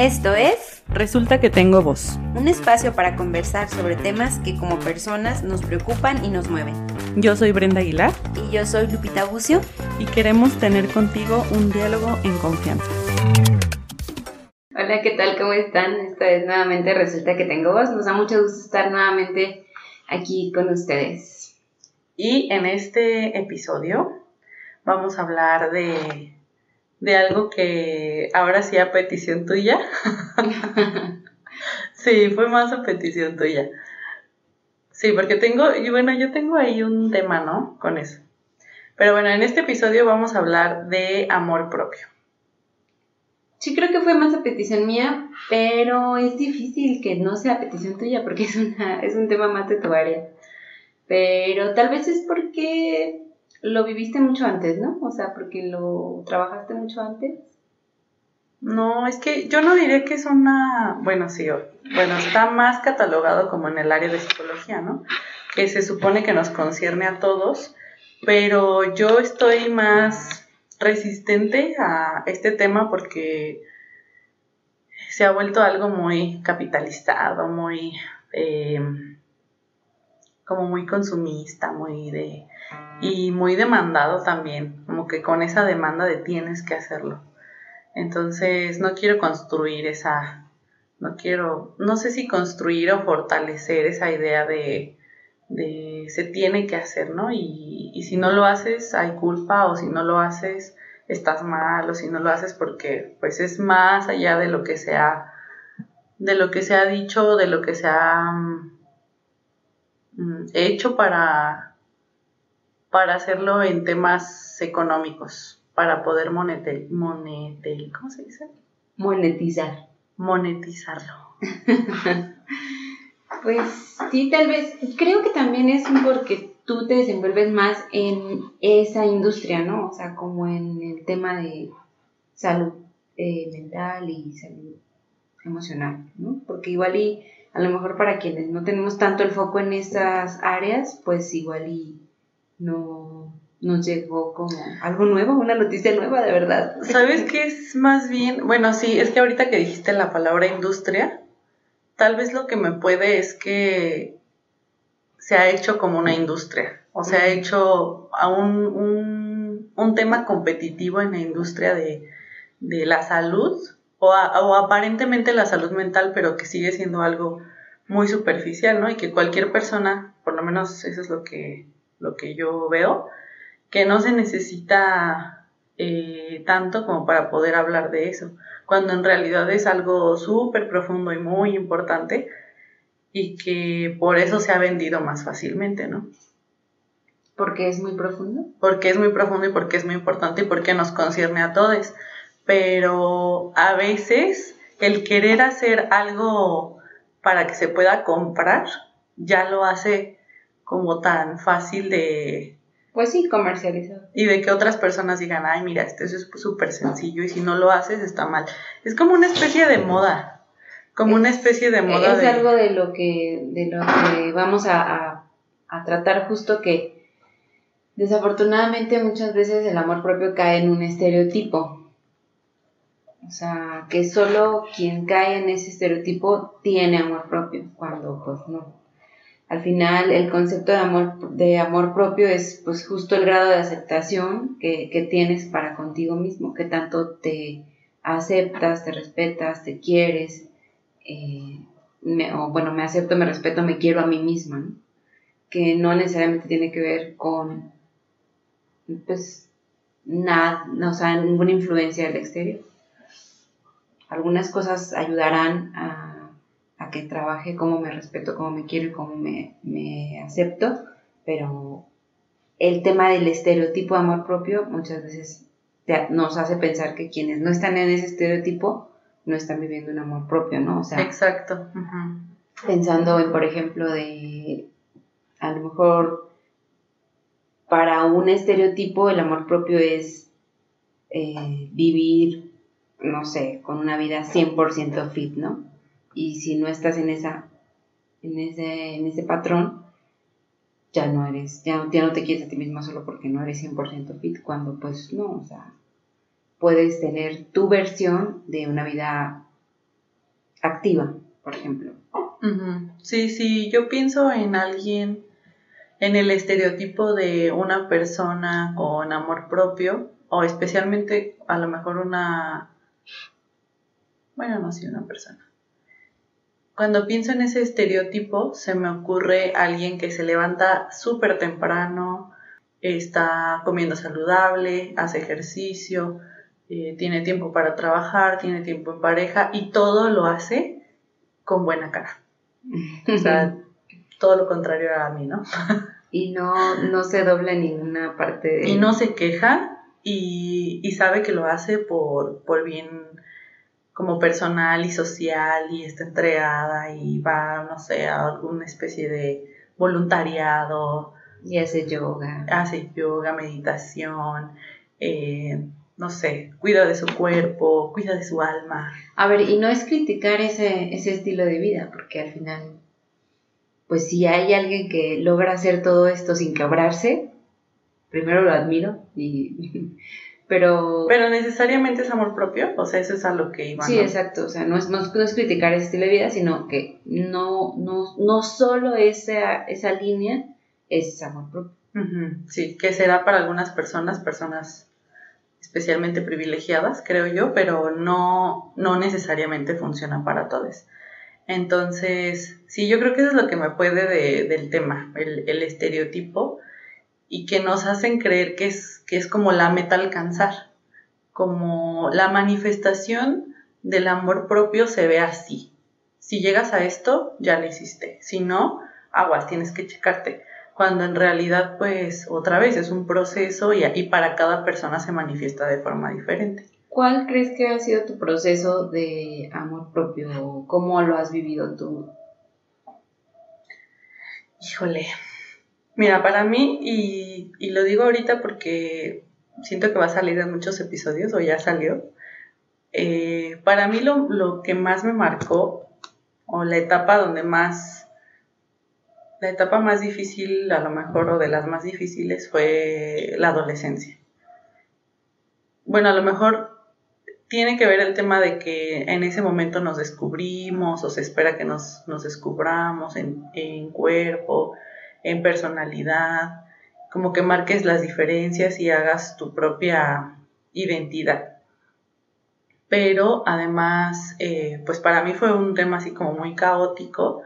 Esto es Resulta que tengo voz. un espacio para conversar sobre temas que como personas nos preocupan y nos mueven. Yo soy Brenda Aguilar Y yo soy Lupita Bucio. y queremos tener contigo un diálogo en confianza. Hola, ¿qué tal? ¿Cómo están? Esta vez nuevamente resulta que tengo voz. Nos da mucho gusto estar nuevamente aquí con ustedes. Y en este episodio vamos a hablar de, de algo que ahora sí a petición tuya. sí, fue más a petición tuya. Sí, porque tengo, y bueno, yo tengo ahí un tema, ¿no? Con eso. Pero bueno, en este episodio vamos a hablar de amor propio. Sí, creo que fue más a petición mía, pero es difícil que no sea a petición tuya porque es, una, es un tema más de tu área. Pero tal vez es porque lo viviste mucho antes, ¿no? O sea, porque lo trabajaste mucho antes. No, es que yo no diré que es una, bueno, sí, bueno, está más catalogado como en el área de psicología, ¿no? Que se supone que nos concierne a todos, pero yo estoy más resistente a este tema porque se ha vuelto algo muy capitalizado, muy, eh, como muy consumista, muy de, y muy demandado también, como que con esa demanda de tienes que hacerlo. Entonces, no quiero construir esa, no quiero, no sé si construir o fortalecer esa idea de, de se tiene que hacer, ¿no? Y, y si no lo haces, hay culpa, o si no lo haces, estás mal, o si no lo haces porque, pues, es más allá de lo que se ha, de lo que se ha dicho, de lo que se ha mm, hecho para, para hacerlo en temas económicos, para poder monetar, monetar, ¿cómo se dice? Monetizar. Monetizarlo. Pues sí, tal vez. Creo que también es porque tú te desenvuelves más en esa industria, ¿no? O sea, como en el tema de salud eh, mental y salud emocional, ¿no? Porque igual y a lo mejor para quienes no tenemos tanto el foco en esas áreas, pues igual y no nos llegó como algo nuevo, una noticia nueva, de verdad. ¿Sabes qué es más bien? Bueno, sí, es que ahorita que dijiste la palabra industria, tal vez lo que me puede es que se ha hecho como una industria, o se ha hecho a un, un, un tema competitivo en la industria de, de la salud, o, a- o aparentemente la salud mental, pero que sigue siendo algo muy superficial, ¿no? Y que cualquier persona, por lo menos eso es lo que, lo que yo veo, que no se necesita eh, tanto como para poder hablar de eso, cuando en realidad es algo súper profundo y muy importante y que por eso se ha vendido más fácilmente, ¿no? Porque es muy profundo. Porque es muy profundo y porque es muy importante y porque nos concierne a todos. Pero a veces el querer hacer algo para que se pueda comprar ya lo hace como tan fácil de, Pues sí, comercializado. y de que otras personas digan, ay, mira, esto es súper sencillo y si no lo haces está mal. Es como una especie de moda, como una especie de moda es de... algo de lo que de lo que vamos a, a- a tratar justo que desafortunadamente muchas veces el amor propio cae en un estereotipo o sea que solo quien cae en ese estereotipo tiene amor propio cuando pues no al final el concepto de amor de amor propio es pues justo el grado de aceptación que, que tienes para contigo mismo que tanto te aceptas te respetas te quieres eh, me- o bueno, me acepto, me respeto, me quiero a mí misma, ¿no? que no necesariamente tiene que ver con, pues, nada, o sea, ninguna influencia del exterior. Algunas cosas ayudarán a, a que trabaje cómo me respeto, cómo me quiero y cómo me, me acepto, pero el tema del estereotipo de amor propio muchas veces te- nos hace pensar que quienes no están en ese estereotipo no están viviendo un amor propio, ¿no? O sea, Exacto. pensando en, por ejemplo, de a lo mejor para un estereotipo el amor propio es eh, vivir, no sé, con una vida 100% fit, ¿no? Y si no estás en esa, en ese, en ese patrón, ya no eres, ya, ya no te quieres a ti misma solo porque no eres 100% fit, cuando pues no, o sea, puedes tener tu versión de una vida activa, por ejemplo. Sí, sí, yo pienso en alguien, en el estereotipo de una persona con amor propio, o especialmente a lo mejor una, bueno, no sé, una persona. Cuando pienso en ese estereotipo, se me ocurre alguien que se levanta súper temprano, está comiendo saludable, hace ejercicio, eh, tiene tiempo para trabajar, tiene tiempo en pareja y todo lo hace con buena cara. O sea, todo lo contrario a mí, ¿no? y no, no se dobla en ninguna parte de... Y no se queja y, y sabe que lo hace por, por bien como personal y social y está entregada y va, no sé, a alguna especie de voluntariado. Y hace yoga. Hace yoga, meditación, eh, no sé, cuida de su cuerpo, cuida de su alma. A ver, y no es criticar ese, ese estilo de vida, porque al final, pues si hay alguien que logra hacer todo esto sin quebrarse, primero lo admiro, y, pero... Pero necesariamente es amor propio, o sea, eso es a lo que iba. Sí, exacto, o sea, no es, no, es criticar ese estilo de vida, sino que no, no, no solo esa, esa línea es amor propio. Sí, que será para algunas personas, personas especialmente privilegiadas, creo yo, pero no, no necesariamente funciona para todos. Entonces, sí, yo creo que eso es lo que me puede del tema, el, el, estereotipo, y que nos hacen creer que es, que es como la meta alcanzar, como la manifestación del amor propio se ve así. Si llegas a esto, ya lo hiciste. Si no, aguas, tienes que checarte cuando en realidad pues otra vez es un proceso y, y para cada persona se manifiesta de forma diferente. ¿Cuál crees que ha sido tu proceso de amor propio? ¿Cómo lo has vivido tú? Híjole, mira, para mí, y, y lo digo ahorita porque siento que va a salir en muchos episodios o ya salió, eh, para mí lo, lo que más me marcó o la etapa donde más la etapa más difícil, a lo mejor, o de las más difíciles, fue la adolescencia. Bueno, a lo mejor tiene que ver el tema de que en ese momento nos descubrimos o se espera que nos, descubramos en, en cuerpo, en personalidad, como que marques las diferencias y hagas tu propia identidad. Pero además, eh, pues para mí fue un tema así como muy caótico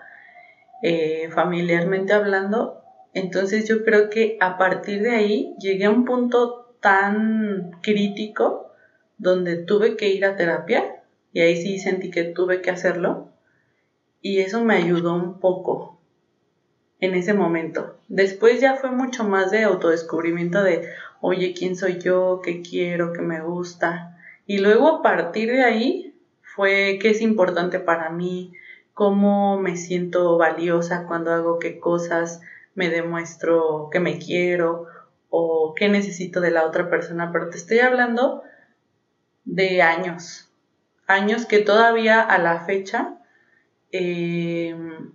eh, familiarmente hablando. Entonces yo creo que a partir de ahí llegué a un punto tan crítico donde tuve que ir a terapia y ahí sí sentí que tuve que hacerlo y eso me ayudó un poco en ese momento. Después ya fue mucho más de autodescubrimiento de, oye, ¿quién soy yo? ¿Qué quiero? ¿Qué me gusta? Y luego a partir de ahí fue qué es importante para mí, cómo me siento valiosa cuando hago qué cosas, me demuestro que me quiero o qué necesito de la otra persona, pero te estoy hablando de años, años que todavía a la fecha em,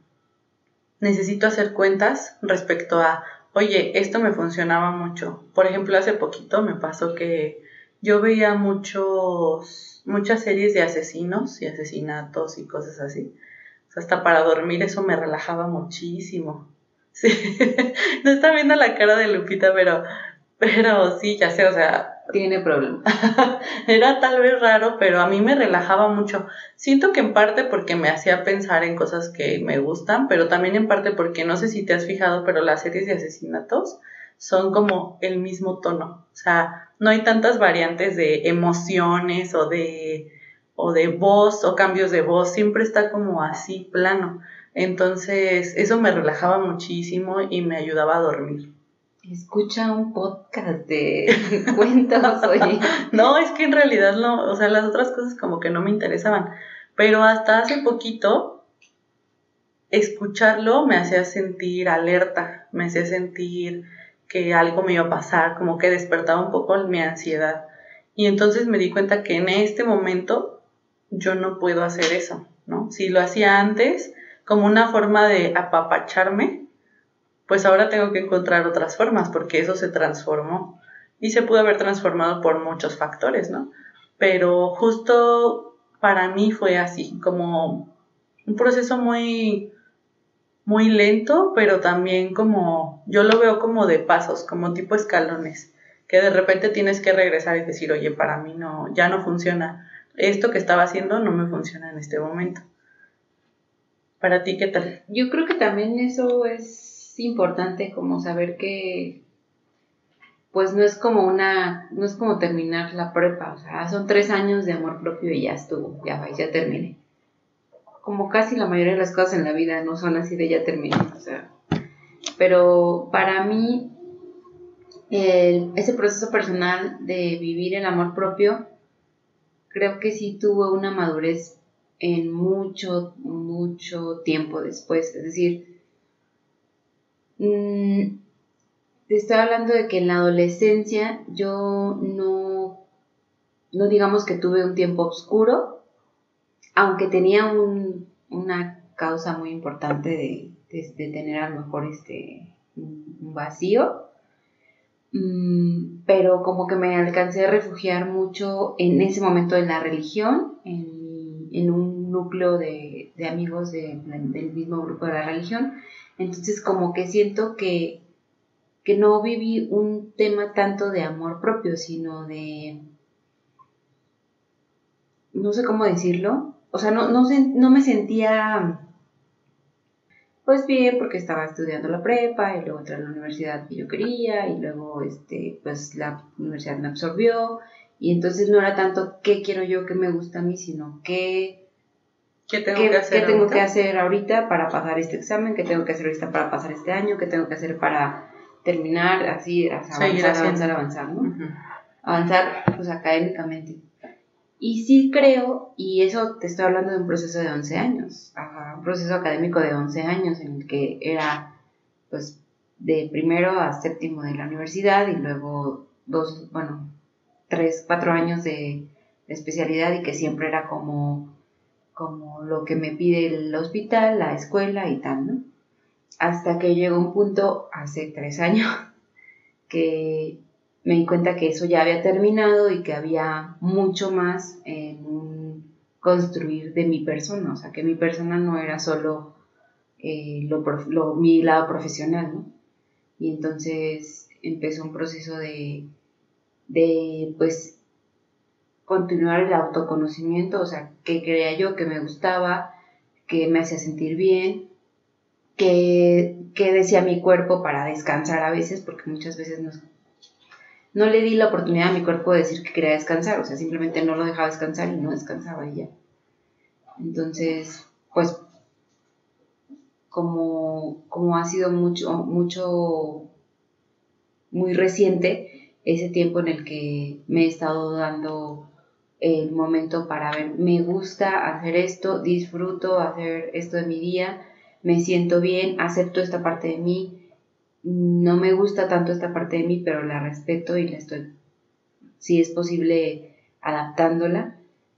necesito hacer cuentas respecto a, oye, esto me funcionaba mucho. Por ejemplo, hace poquito me pasó que yo veía muchos, muchas series de asesinos y asesinatos y cosas así hasta para dormir eso me relajaba muchísimo. Sí, no está viendo la cara de Lupita, pero, pero sí, ya sé, o sea... Tiene problema. Era tal vez raro, pero a mí me relajaba mucho. Siento que en parte porque me hacía pensar en cosas que me gustan, pero también en parte porque no sé si te has fijado, pero las series de asesinatos son como el mismo tono. O sea, no hay tantas variantes de emociones o de o de voz o cambios de voz, siempre está como así plano. Entonces, eso me relajaba muchísimo y me ayudaba a dormir. Escucha un podcast de cuentos, oye. no, es que en realidad no, o sea, las otras cosas como que no me interesaban. Pero hasta hace poquito, escucharlo me hacía sentir alerta, me hacía sentir que algo me iba a pasar, como que despertaba un poco mi ansiedad. Y entonces me di cuenta que en este momento yo no puedo hacer eso, ¿no? Si lo hacía antes como una forma de apapacharme, pues ahora tengo que encontrar otras formas porque eso se transformó y se pudo haber transformado por muchos factores, ¿no? Pero justo para mí fue así, como un proceso muy, muy lento, pero también como, yo lo veo como de pasos, como tipo escalones, que de repente tienes que regresar y decir, oye, para mí no, ya no funciona, esto que estaba haciendo no me funciona en este momento. Para ti, ¿qué tal? Yo creo que también eso es importante, como saber que pues no es como una, no es como terminar la prepa, o sea, son tres años de amor propio y ya estuvo, ya va, ya terminé. Como casi la mayoría de las cosas en la vida no son así de ya terminé, pero para mí ese proceso personal de vivir el amor propio, creo que sí tuvo una madurez en mucho, mucho tiempo después, es decir, mmm, te estoy hablando de que en la adolescencia yo no, no digamos que tuve un tiempo oscuro, aunque tenía una causa muy importante de, tener a lo mejor este, un vacío, mm, pero como que me alcancé a refugiar mucho en ese momento en la religión, en, un núcleo de, amigos del mismo grupo de la religión, entonces como que siento que que no viví un tema tanto de amor propio, sino de, no sé cómo decirlo, o sea, no, no, no me sentía pues bien porque estaba estudiando la prepa y luego entré a la universidad que yo quería y luego este pues la universidad me absorbió. Y entonces no era tanto qué quiero yo, qué me gusta a mí, sino qué ¿Qué tengo, que, hacer qué tengo que hacer ahorita para pasar este examen, qué tengo que hacer ahorita para pasar este año, qué tengo que hacer para terminar así, avanzar, avanzar, avanzar, ¿no? Avanzar, pues, académicamente. Y sí creo, y eso te estoy hablando de un proceso de 11 años, un proceso académico de 11 años en el que era, pues, de primero a séptimo de la universidad y luego dos, bueno, tres, cuatro años de, de especialidad y que siempre era como, como lo que me pide el hospital, la escuela y tal, ¿no? hasta que llegó un punto hace tres años que me di cuenta que eso ya había terminado y que había mucho más en un construir de mi persona, o sea, que mi persona no era solo eh, lo, mi lado profesional, ¿no? Y entonces empezó un proceso de, de, pues, continuar el autoconocimiento, o sea, que creía yo que me gustaba, que me hacía sentir bien, que, decía mi cuerpo para descansar a veces, porque muchas veces no, no le di la oportunidad a mi cuerpo de decir que quería descansar, o sea, simplemente no lo dejaba descansar y no descansaba ella. Entonces, pues, como, como ha sido mucho, mucho, muy reciente, ese tiempo en el que me he estado dando el momento para ver, me gusta hacer esto, disfruto hacer esto de mi día, me siento bien, acepto esta parte de mí, no me gusta tanto esta parte de mí, pero la respeto y la estoy, si es posible, adaptándola.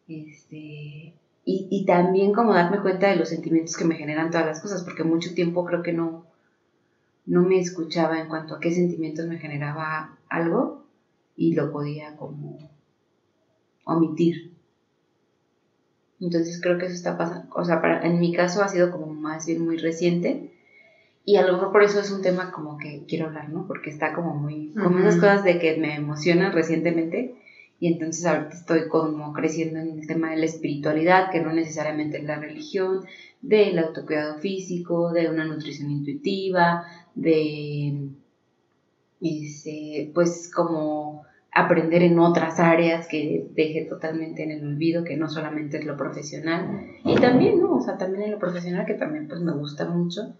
Este, y, y, también como darme cuenta de los sentimientos que me generan todas las cosas, porque mucho tiempo creo que no, no me escuchaba en cuanto a qué sentimientos me generaba algo y lo podía como omitir. Entonces creo que eso está pasando, o sea, para, en mi caso ha sido como más bien muy reciente y a lo mejor por eso es un tema como que quiero hablar, ¿no? Porque está como muy, como esas cosas de que me emocionan recientemente y entonces ahorita estoy como creciendo en el tema de la espiritualidad, que no necesariamente es la religión, del autocuidado físico, de una nutrición intuitiva, de, este, pues como aprender en otras áreas que deje totalmente en el olvido, que no solamente es lo profesional, y también, ¿no? O sea, también en lo profesional, que también pues me gusta mucho,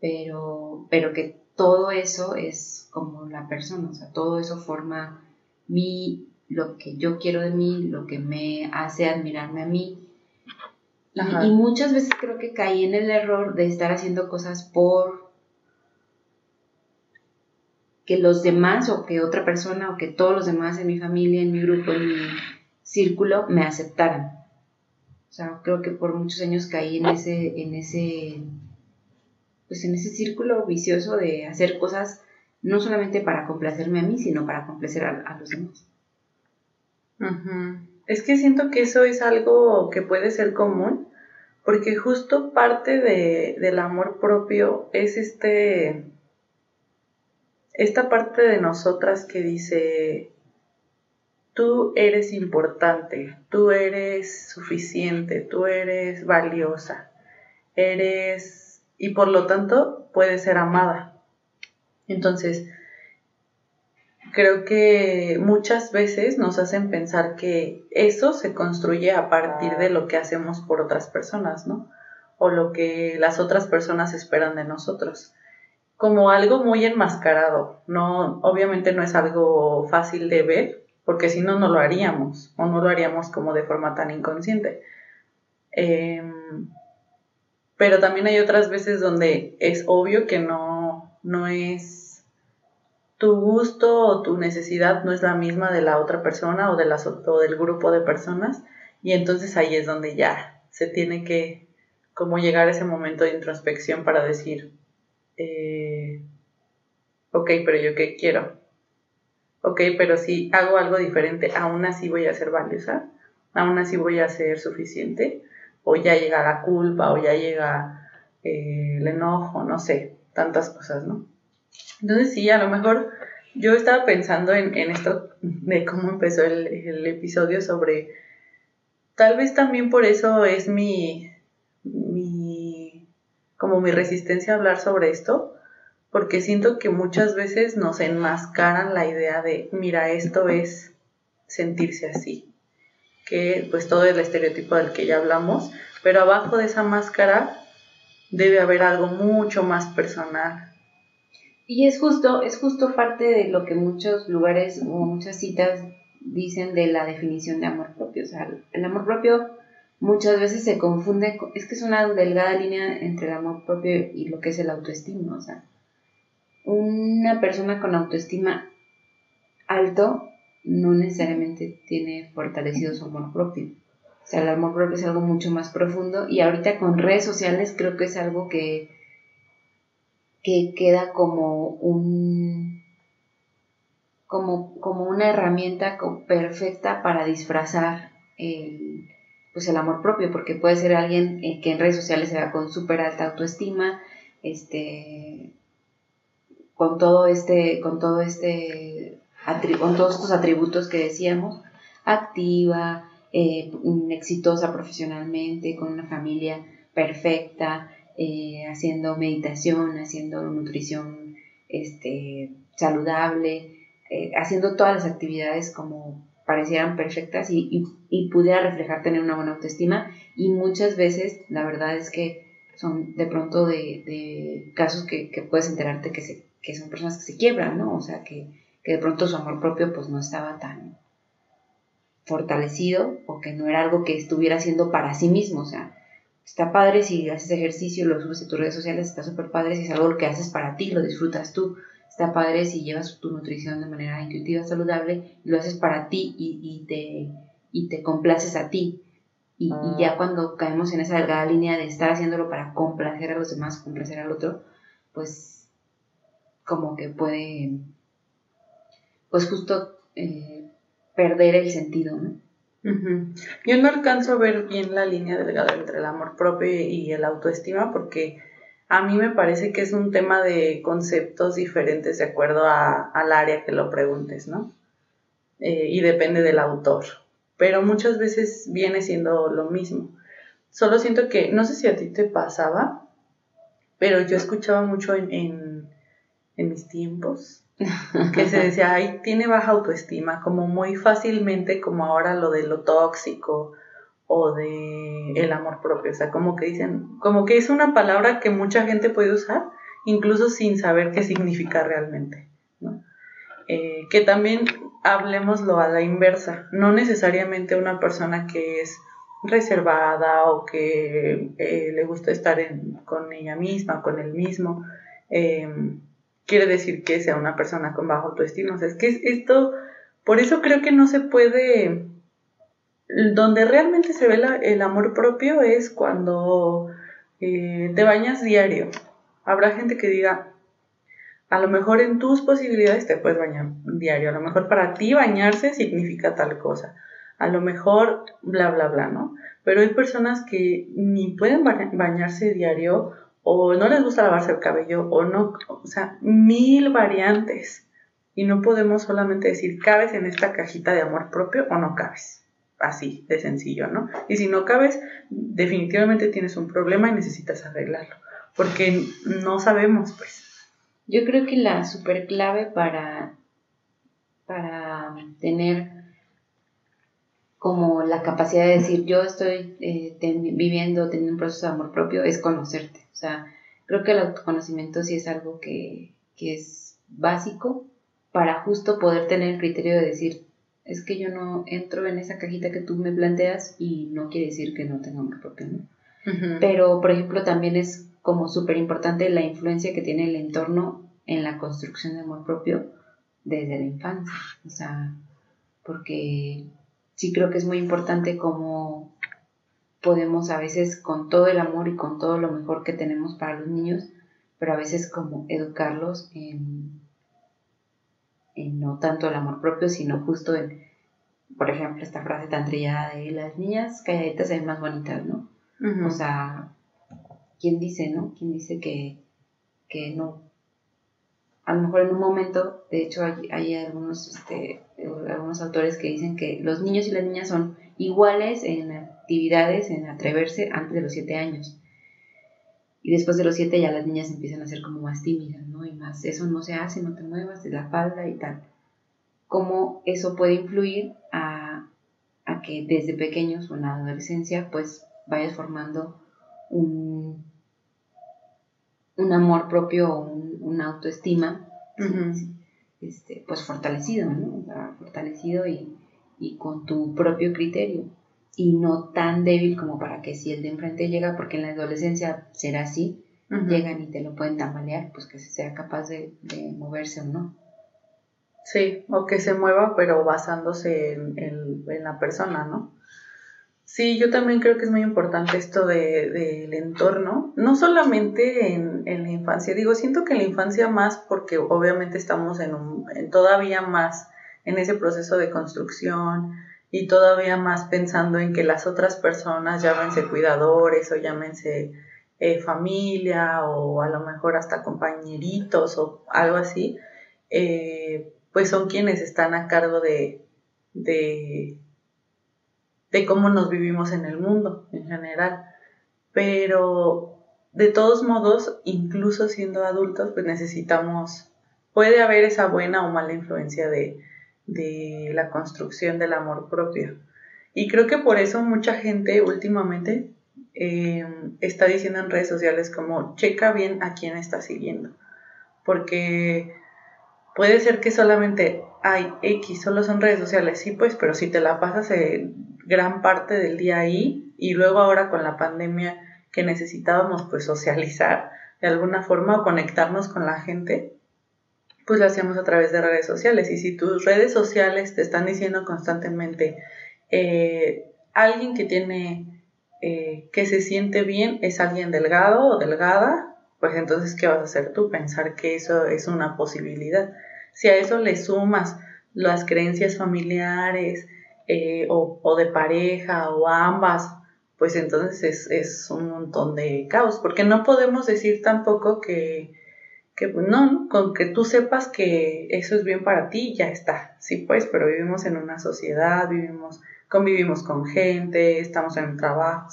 pero, pero que todo eso es como la persona, o sea, todo eso forma mi, lo que yo quiero de mí, lo que me hace admirarme a mí. y muchas veces creo que caí en el error de estar haciendo cosas por que los demás o que otra persona o que todos los demás en mi familia, en mi grupo, en mi círculo me aceptaran. O sea, creo que por muchos años caí en ese, en ese, pues en ese círculo vicioso de hacer cosas no solamente para complacerme a mí, sino para complacer a, los demás. es que siento que eso es algo que puede ser común, porque justo parte de, del amor propio es este, esta parte de nosotras que dice, tú eres importante, tú eres suficiente, tú eres valiosa, eres, y por lo tanto puedes ser amada. Entonces, creo que muchas veces nos hacen pensar que eso se construye a partir de lo que hacemos por otras personas, ¿no? O lo que las otras personas esperan de nosotros. Como algo muy enmascarado, no, obviamente no es algo fácil de ver, porque si no, no lo haríamos, o no lo haríamos como de forma tan inconsciente. Em, pero también hay otras veces donde es obvio que no, no es tu gusto o tu necesidad no es la misma de la otra persona o, de las, o del grupo de personas y entonces ahí es donde ya se tiene que como llegar a ese momento de introspección para decir, eh, ok, pero yo qué quiero, ok, pero si hago algo diferente, aún así voy a ser valiosa, aún así voy a ser suficiente, o ya llega la culpa, o ya llega eh, el enojo, no sé, tantas cosas, ¿no? Entonces sí, a lo mejor yo estaba pensando en, esto de cómo empezó el, el, episodio sobre, tal vez también por eso es mi, mi, como mi resistencia a hablar sobre esto, porque siento que muchas veces nos enmascaran la idea de, mira, esto es sentirse así, que pues todo el estereotipo del que ya hablamos, pero abajo de esa máscara debe haber algo mucho más personal. Y es justo, es justo parte de lo que muchos lugares o muchas citas dicen de la definición de amor propio. O sea, el amor propio muchas veces se confunde, es que es una delgada línea entre el amor propio y lo que es el autoestima. O sea, una persona con autoestima alto no necesariamente tiene fortalecido su amor propio. O sea, el amor propio es algo mucho más profundo y ahorita con redes sociales creo que es algo que, que queda como un como, como una herramienta perfecta para disfrazar el, pues el amor propio, porque puede ser alguien eh, que en redes sociales se vea con súper alta autoestima, este, con todo este, con todo este, con todos estos atributos que decíamos, activa, eh, exitosa profesionalmente, con una familia perfecta, eh, haciendo meditación, haciendo nutrición este, saludable, eh, haciendo todas las actividades como parecieran perfectas y, y, pudiera reflejar tener una buena autoestima. Y muchas veces la verdad es que son de pronto de, de casos que, que, puedes enterarte que se que son personas que se quiebran, ¿no? O sea, que, de pronto su amor propio pues no estaba tan fortalecido o que no era algo que estuviera haciendo para sí mismo, o sea, está padre si haces ejercicio, lo subes a tus redes sociales, está súper padre si es algo que haces para ti, lo disfrutas tú, está padre si llevas tu nutrición de manera intuitiva, saludable, y lo haces para ti y, te, y te complaces a ti. Y, y, ya cuando caemos en esa delgada línea de estar haciéndolo para complacer a los demás, complacer al otro, pues como que puede, pues justo eh, perder el sentido, ¿no? Yo no alcanzo a ver bien la línea delgada entre el amor propio y el autoestima porque a mí me parece que es un tema de conceptos diferentes de acuerdo a, al área que lo preguntes, ¿no? Eh, y depende del autor. Pero muchas veces viene siendo lo mismo. Solo siento que, no sé si a ti te pasaba, pero yo escuchaba mucho en en mis tiempos, que se decía, ay, tiene baja autoestima, como muy fácilmente, como ahora lo de lo tóxico o de el amor propio, o sea, como que dicen, como que es una palabra que mucha gente puede usar, incluso sin saber qué significa realmente, ¿no? Eh, que también hablemoslo a la inversa, no necesariamente una persona que es reservada o que eh, le gusta estar con ella misma, con él mismo, eh, quiere decir que sea una persona con bajo autoestima. O sea, es que esto, por eso creo que no se puede, donde realmente se ve el amor propio es cuando eh, te bañas diario. Habrá gente que diga, a lo mejor en tus posibilidades te puedes bañar diario, a lo mejor para ti bañarse significa tal cosa. a lo mejor bla, bla, bla, ¿no? Pero hay personas que ni pueden bañarse diario o no les gusta lavarse el cabello o no, o sea, mil variantes. Y no podemos solamente decir, cabes en esta cajita de amor propio o no cabes. Así, de sencillo, ¿no? Y si no cabes, definitivamente tienes un problema y necesitas arreglarlo. Porque no sabemos, pues. Yo creo que la super clave para, para tener como la capacidad de decir yo estoy eh, viviendo, teniendo un proceso de amor propio, es conocerte. O sea, creo que el autoconocimiento sí es algo que, que es básico para justo poder tener el criterio de decir, es que yo no entro en esa cajita que tú me planteas y no quiere decir que no tenga amor propio, ¿no? Pero, por ejemplo, también es como súper importante la influencia que tiene el entorno en la construcción de amor propio desde la infancia. O sea, porque sí creo que es muy importante cómo podemos a veces con todo el amor y con todo lo mejor que tenemos para los niños, pero a veces como educarlos en, no tanto el amor propio, sino justo en, por ejemplo, esta frase tan trillada de las niñas calladitas son más bonitas, ¿no? O sea, ¿quién dice, no? ¿Quién dice que, que no a lo mejor en un momento, de hecho hay, algunos, este, algunos autores que dicen que los niños y las niñas son iguales en actividades, en atreverse antes de los siete años. Y después de los siete ya las niñas empiezan a ser como más tímidas, ¿no? Y más, eso no se hace, no te muevas de la falda y tal. Cómo eso puede influir a, a que desde pequeños o en la adolescencia pues vayas formando un, un amor propio o una autoestima, este, pues fortalecido, ¿no? fortalecido y, con tu propio criterio y no tan débil como para que si el de enfrente llega, porque en la adolescencia será así, llegan y te lo pueden tambalear, pues que sea capaz de, moverse o no. Sí, o que se mueva, pero basándose en, en la persona, ¿no? Sí, yo también creo que es muy importante esto del de, entorno, no solamente en, la infancia, digo, siento que en la infancia más porque obviamente estamos en, un, todavía más en ese proceso de construcción y todavía más pensando en que las otras personas, llámense cuidadores o llámense eh, familia o a lo mejor hasta compañeritos o algo así, eh, pues son quienes están a cargo de, de de cómo nos vivimos en el mundo en general. Pero de todos modos, incluso siendo adultos, pues necesitamos, puede haber esa buena o mala influencia de, la construcción del amor propio. Y creo que por eso mucha gente últimamente em, está diciendo en redes sociales como checa bien a quién está siguiendo. Porque puede ser que solamente hay X, solo son redes sociales, sí, pues, pero si te la pasas gran parte del día ahí y luego ahora con la pandemia que necesitábamos pues socializar de alguna forma o conectarnos con la gente, pues lo hacíamos a través de redes sociales. Y si tus redes sociales te están diciendo constantemente, eh, alguien que tiene, eh, que se siente bien es alguien delgado o delgada, pues entonces, ¿qué vas a hacer tú? Pensar que eso es una posibilidad. Si a eso le sumas las creencias familiares, eh, o, de pareja o ambas, pues entonces es, un montón de caos, porque no podemos decir tampoco que, que pues, no, con que tú sepas que eso es bien para ti, ya está, sí pues, pero vivimos en una sociedad, vivimos, convivimos con gente, estamos en un trabajo,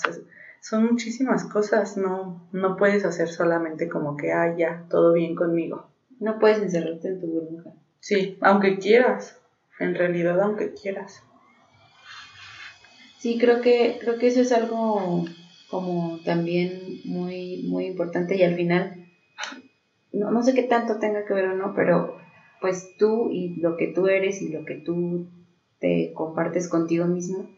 son muchísimas cosas, no, no puedes hacer solamente como que, ah, ya, todo bien conmigo. No puedes encerrarte en tu burbuja. Sí, aunque quieras, en realidad aunque quieras. Sí, creo que, creo que eso es algo como también muy, muy importante y al final, no, no sé qué tanto tenga que ver o no, pero pues tú y lo que tú eres y lo que tú te compartes contigo mismo,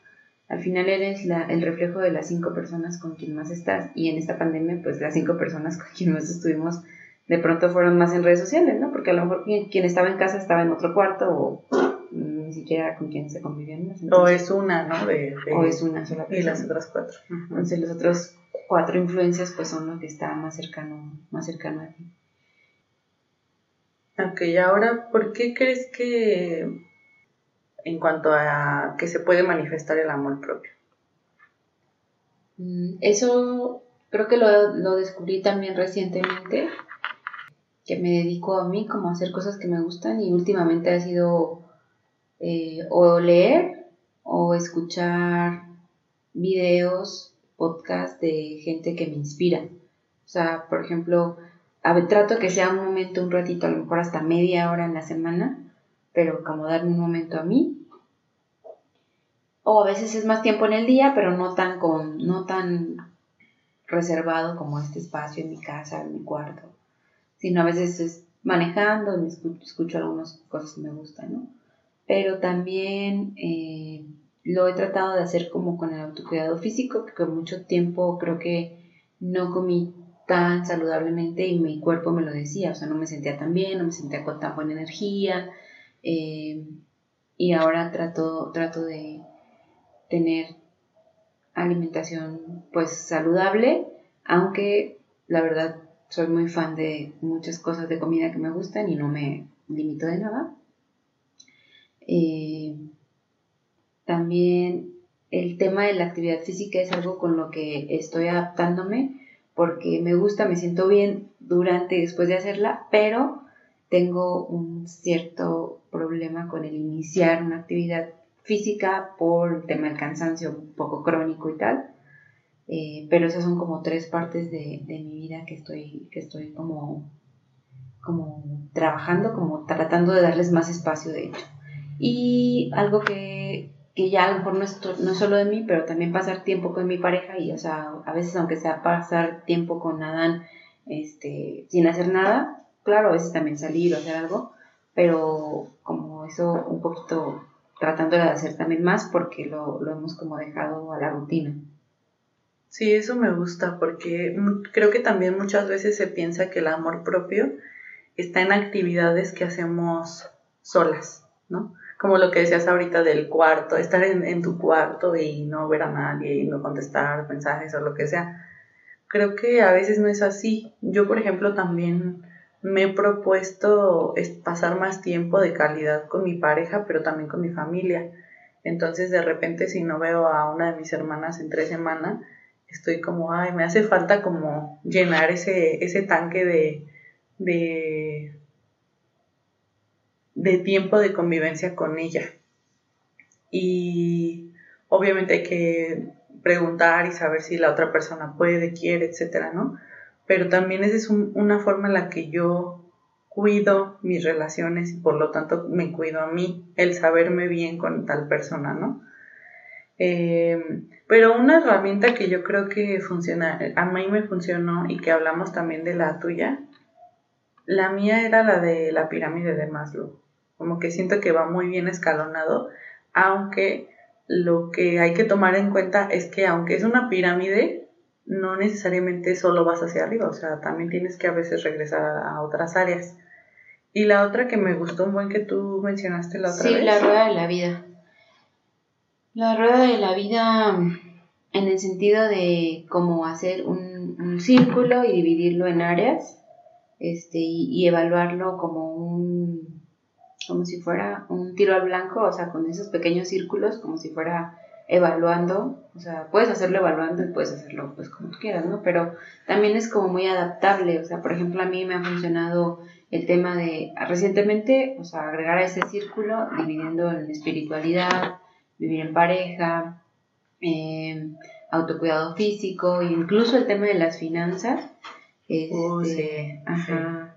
al final eres la, el reflejo de las cinco personas con quien más estás. Y en esta pandemia, pues las cinco personas con quien más estuvimos, de pronto fueron más en redes sociales, ¿no? Porque a lo mejor quien estaba en casa estaba en otro cuarto o ni siquiera con quien se convivían o es una, ¿no? o es una sola persona. Y las otras cuatro. Entonces los otros cuatro influencias pues son los que están más cercano, más cercano a ti. Ok, ahora, ¿por qué crees que en cuanto a que se puede manifestar el amor propio. Mm, eso creo que lo, lo descubrí también recientemente, que me dedico a mí como a hacer cosas que me gustan y últimamente ha sido eh, o leer o escuchar videos, podcasts de gente que me inspira. O sea, por ejemplo, trato que sea un momento, un ratito, a lo mejor hasta media hora en la semana, pero como darme un momento a mí. O a veces es más tiempo en el día, pero no tan con, no tan reservado como este espacio en mi casa, en mi cuarto. Sino a veces es manejando, me escucho, escucho algunas cosas que me gustan, ¿no? Pero también eh, lo he tratado de hacer como con el autocuidado físico, que con mucho tiempo creo que no comí tan saludablemente y mi cuerpo me lo decía, o sea, no me sentía tan bien, no me sentía con tan buena energía eh, y ahora trato, trato de tener alimentación pues saludable, aunque la verdad soy muy fan de muchas cosas de comida que me gustan y no me limito de nada. Eh, también el tema de la actividad física es algo con lo que estoy adaptándome porque me gusta, me siento bien durante y después de hacerla, pero tengo un cierto problema con el iniciar una actividad física por tema del cansancio un poco crónico y tal. Eh, pero esas son como tres partes de, mi vida que estoy, que estoy como, como trabajando, como tratando de darles más espacio de hecho. Y algo que que ya a lo mejor no es, no solo de mí, pero también pasar tiempo con mi pareja y, o sea, a veces aunque sea pasar tiempo con Adán este, sin hacer nada, claro, a veces también salir o hacer algo, pero como eso un poquito tratando de hacer también más porque lo, lo hemos como dejado a la rutina. Sí, eso me gusta porque creo que también muchas veces se piensa que el amor propio está en actividades que hacemos solas, ¿no? Como lo que decías ahorita del cuarto, estar en, tu cuarto y no ver a nadie y no contestar mensajes o lo que sea. Creo que a veces no es así. Yo, por ejemplo, también me he propuesto pasar más tiempo de calidad con mi pareja, pero también con mi familia. Entonces, de repente, si no veo a una de mis hermanas en tres semanas, estoy como, ay, me hace falta como llenar ese, ese tanque de de tiempo de convivencia con ella. Y obviamente hay que preguntar y saber si la otra persona puede, quiere, etcétera, ¿no? Pero también esa es una forma en la que yo cuido mis relaciones y por lo tanto me cuido a mí, el saberme bien con tal persona, ¿no? Eh, pero una herramienta que yo creo que funciona, a mí me funcionó y que hablamos también de la tuya, la mía era la de la pirámide de Maslow como que siento que va muy bien escalonado, aunque lo que hay que tomar en cuenta es que aunque es una pirámide, no necesariamente solo vas hacia arriba, o sea, también tienes que a veces regresar a, otras áreas. Y la otra que me gustó un buen que tú mencionaste la otra vez. Sí, la rueda de la vida. La rueda de la vida en el sentido de cómo hacer un, un círculo y dividirlo en áreas este, y evaluarlo como un como si fuera un tiro al blanco, o sea, con esos pequeños círculos, como si fuera evaluando, o sea, puedes hacerlo evaluando y puedes hacerlo pues como tú quieras, ¿no? Pero también es como muy adaptable, o sea, por ejemplo, a mí me ha funcionado el tema de recientemente, o sea, agregar a ese círculo, dividiendo en espiritualidad, vivir en pareja, em, autocuidado físico, e incluso el tema de las finanzas, oh, este, ajá,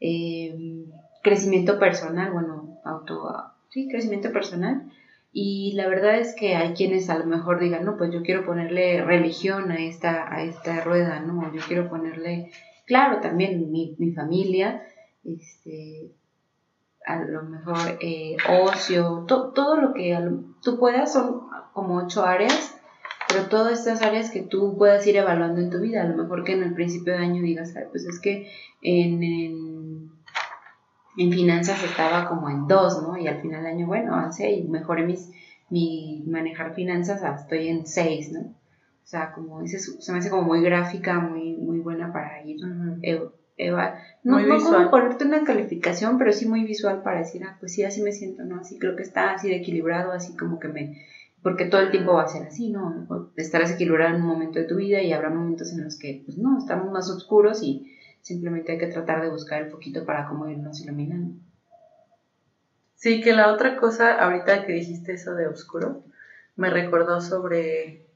em, crecimiento personal, bueno, auto, sí, crecimiento personal. Y la verdad es que hay quienes a lo mejor digan, no, pues yo quiero ponerle religión a esta, a esta rueda, ¿no? Yo quiero ponerle, claro, también mi, mi familia, este, a lo mejor eh, ocio, todo lo que tú puedas, son como ocho áreas, pero todas estas áreas que tú puedas ir evaluando en tu vida, a lo mejor que en el principio de año digas, pues es que en finanzas estaba como en dos, ¿no? Y al final del año, bueno, avancé y mejoré mis, mi manejar finanzas, estoy en seis, ¿no? O sea, como ese, se me hace como muy gráfica, muy, muy buena para ir Eva, no, muy no como ponerte una calificación, pero sí muy visual para decir, ah, pues sí, así me siento, ¿no? Así creo que está así de equilibrado, así como que me... Porque todo el tiempo va a ser así, ¿no? Estarás equilibrado en un momento de tu vida y habrá momentos en los que, pues no, estamos más oscuros y simplemente hay que tratar de buscar el poquito para cómo irnos iluminando. Sí, que la otra cosa, ahorita que dijiste eso de oscuro, me recordó sobre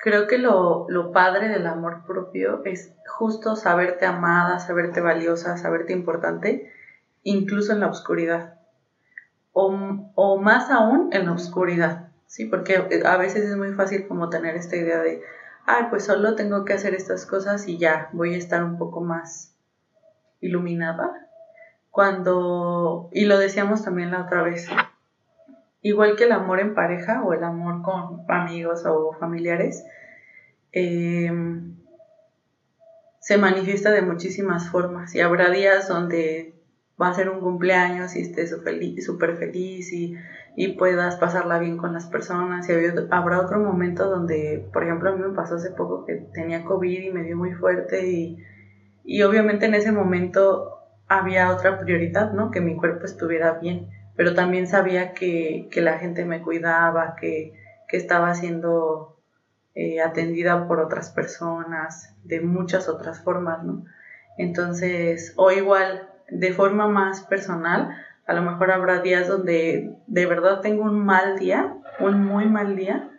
creo que lo, padre del amor propio es justo saberte amada, saberte valiosa, saberte importante, incluso en la oscuridad. O, más aún en la oscuridad, ¿sí? Porque a veces es muy fácil como tener esta idea de, ay, pues solo tengo que hacer estas cosas y ya, voy a estar un poco más iluminada. Cuando, y lo decíamos también la otra vez, igual que el amor en pareja o el amor con amigos o familiares, em, se manifiesta de muchísimas formas y habrá días donde va a ser un cumpleaños y estés súper feliz y, y, puedas pasarla bien con las personas y habrá otro momento donde, por ejemplo, a mí me pasó hace poco que tenía COVID y me dio muy fuerte y, obviamente en ese momento había otra prioridad, ¿no? Que mi cuerpo estuviera bien pero también sabía que, la gente me cuidaba, que, estaba siendo eh, atendida por otras personas, de muchas otras formas, ¿no? Entonces, o igual, de forma más personal, a lo mejor habrá días donde de verdad tengo un mal día, un muy mal día,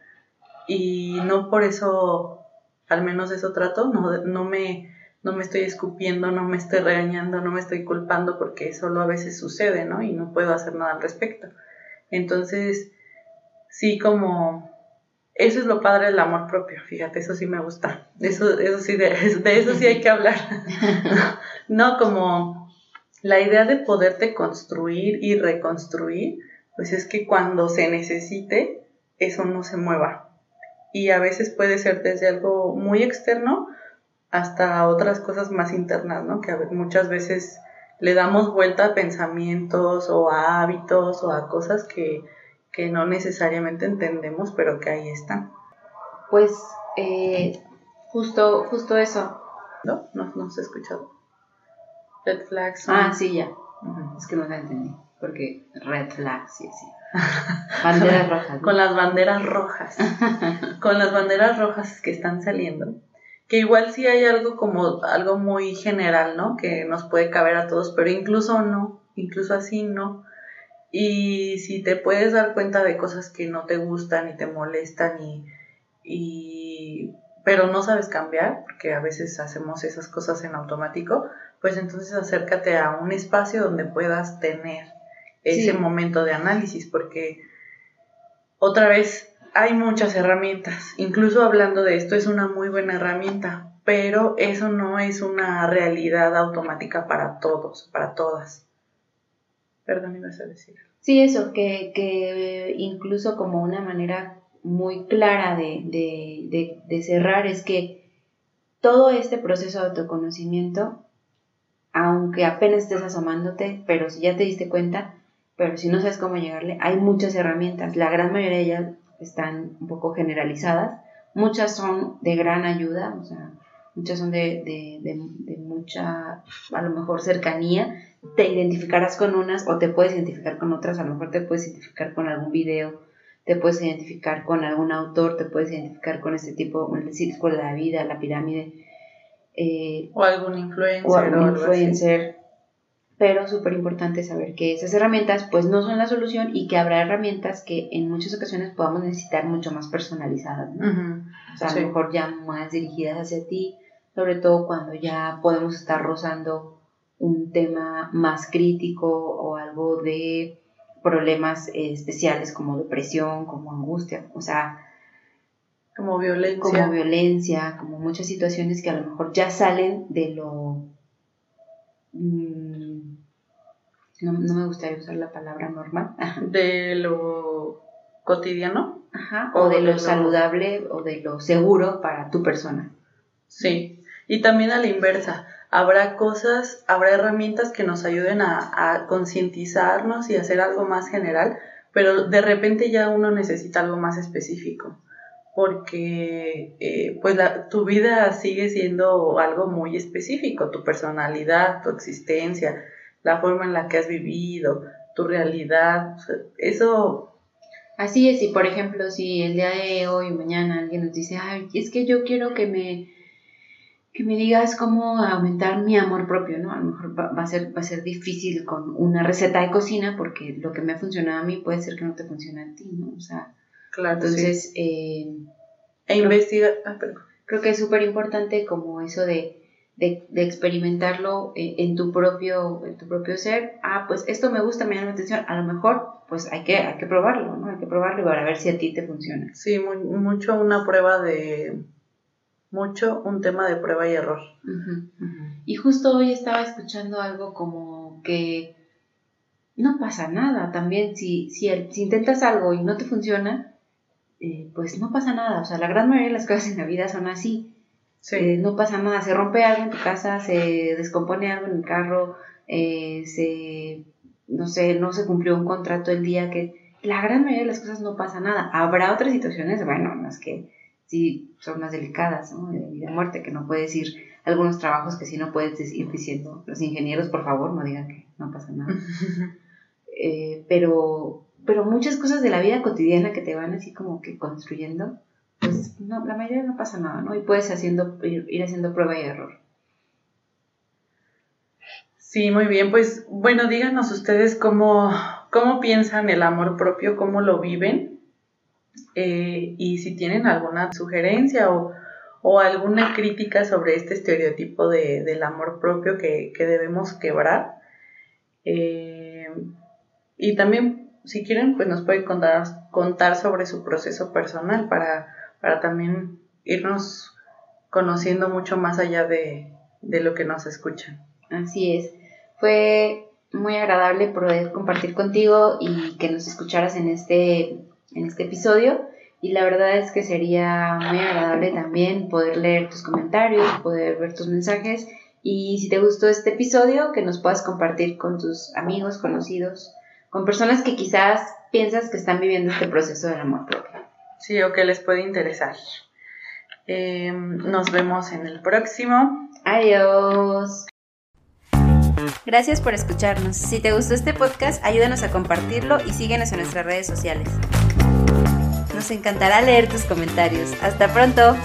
y no por eso, al menos eso trato, no, no me no me estoy escupiendo, no me estoy regañando, no me estoy culpando porque solo a veces sucede, ¿no? Y no puedo hacer nada al respecto. Entonces, sí como eso es lo padre del amor propio, fíjate, eso sí me gusta. Eso, eso sí, de, de eso sí hay que hablar. no como la idea de poderte construir y reconstruir, pues es que cuando se necesite, eso no se mueva. Y a veces puede ser desde algo muy externo hasta otras cosas más internas, ¿no? Que muchas veces le damos vuelta a pensamientos o a hábitos o a cosas que, no necesariamente entendemos, pero que ahí están. Pues eh, justo, justo eso. ¿No? ¿No, no se ha escuchado? Red flags. Ah, sí, ya. Es que no la entendí. Porque red flags, sí, sí. Banderas rojas. Con las banderas rojas. Con las banderas rojas que están saliendo que igual sí hay algo como algo muy general, ¿no? Que nos puede caber a todos, pero incluso no, incluso así no. Y si te puedes dar cuenta de cosas que no te gustan y te molestan y, pero no sabes cambiar, porque a veces hacemos esas cosas en automático, pues entonces acércate a un espacio donde puedas tener ese momento de análisis, porque otra vez hay muchas herramientas. Incluso hablando de esto, es una muy buena herramienta, pero eso no es una realidad automática para todos, para todas. Perdón, ibas a decir. Sí, eso, que, que incluso como una manera muy clara de, de, de, cerrar es que todo este proceso de autoconocimiento, aunque apenas estés asomándote, pero si ya te diste cuenta, pero si no sabes cómo llegarle, hay muchas herramientas. La gran mayoría de ellas están un poco generalizadas. Muchas son de gran ayuda, o sea, muchas son de, de, mucha, a lo mejor, cercanía. Te identificarás con unas o te puedes identificar con otras, a lo mejor te puedes identificar con algún video, te puedes identificar con algún autor, te puedes identificar con este tipo, el círculo de la vida, la pirámide. Eh, o algún influencer. O algún influencer pero súper importante saber que esas herramientas pues no son la solución y que habrá herramientas que en muchas ocasiones podamos necesitar mucho más personalizadas, ¿no? O sea, a lo mejor ya más dirigidas hacia ti, sobre todo cuando ya podemos estar rozando un tema más crítico o algo de problemas eh, especiales como depresión, como angustia, o sea, como violencia. Como violencia, como muchas situaciones que a lo mejor ya salen de lo... Mm, no, me gustaría usar la palabra normal. De lo cotidiano. Ajá, o, de, lo, saludable o de lo seguro para tu persona. Sí, y también a la inversa. Habrá cosas, habrá herramientas que nos ayuden a, a concientizarnos y hacer algo más general, pero de repente ya uno necesita algo más específico. Porque eh, pues la, tu vida sigue siendo algo muy específico, tu personalidad, tu existencia, la forma en la que has vivido, tu realidad, eso... Así es, y por ejemplo, si el día de hoy, mañana, alguien nos dice, ay, es que yo quiero que me, que me digas cómo aumentar mi amor propio, ¿no? A lo mejor va, a ser, va a ser difícil con una receta de cocina, porque lo que me ha funcionado a mí puede ser que no te funcione a ti, ¿no? O sea, Claro, entonces... Eh, e investigar... Ah, creo que es súper importante como eso de de, experimentarlo eh, en, tu propio, en tu propio ser. Ah, pues esto me gusta, me llama la atención. A lo mejor, pues hay que, hay que probarlo, ¿no? Hay que probarlo para ver si a ti te funciona. Sí, mucho una prueba de... Mucho un tema de prueba y error. Y justo hoy estaba escuchando algo como que no pasa nada. También si, si, si intentas algo y no te funciona, eh, pues no pasa nada. O sea, la gran mayoría de las cosas en la vida son así. Eh, no pasa nada, se rompe algo en tu casa, se descompone algo en el carro, eh, se, no sé, no se cumplió un contrato el día que... La gran mayoría de las cosas no pasa nada. Habrá otras situaciones, bueno, las que sí son más delicadas, ¿no? De vida muerte, que no puedes ir, algunos trabajos que sí no puedes ir diciendo, los ingenieros, por favor, no digan que no pasa nada. Eh, pero, pero muchas cosas de la vida cotidiana que te van así como que construyendo, pues no, la mayoría no pasa nada, ¿no? Y puedes haciendo, ir, haciendo prueba y error. Sí, muy bien. Pues bueno, díganos ustedes cómo, cómo piensan el amor propio, cómo lo viven eh, y si tienen alguna sugerencia o, alguna crítica sobre este estereotipo de, del amor propio que, debemos quebrar. Eh, y también, si quieren, pues nos pueden contar, contar sobre su proceso personal para para también irnos conociendo mucho más allá de, lo que nos escuchan. Así es. Fue muy agradable poder compartir contigo y que nos escucharas en este, en este episodio. Y la verdad es que sería muy agradable también poder leer tus comentarios, poder ver tus mensajes. Y si te gustó este episodio, que nos puedas compartir con tus amigos, conocidos, con personas que quizás piensas que están viviendo este proceso del amor propio sí o que les puede interesar. Em, nos vemos en el próximo. Adiós. Gracias por escucharnos. Si te gustó este podcast, ayúdanos a compartirlo y síguenos en nuestras redes sociales. Nos encantará leer tus comentarios. Hasta pronto.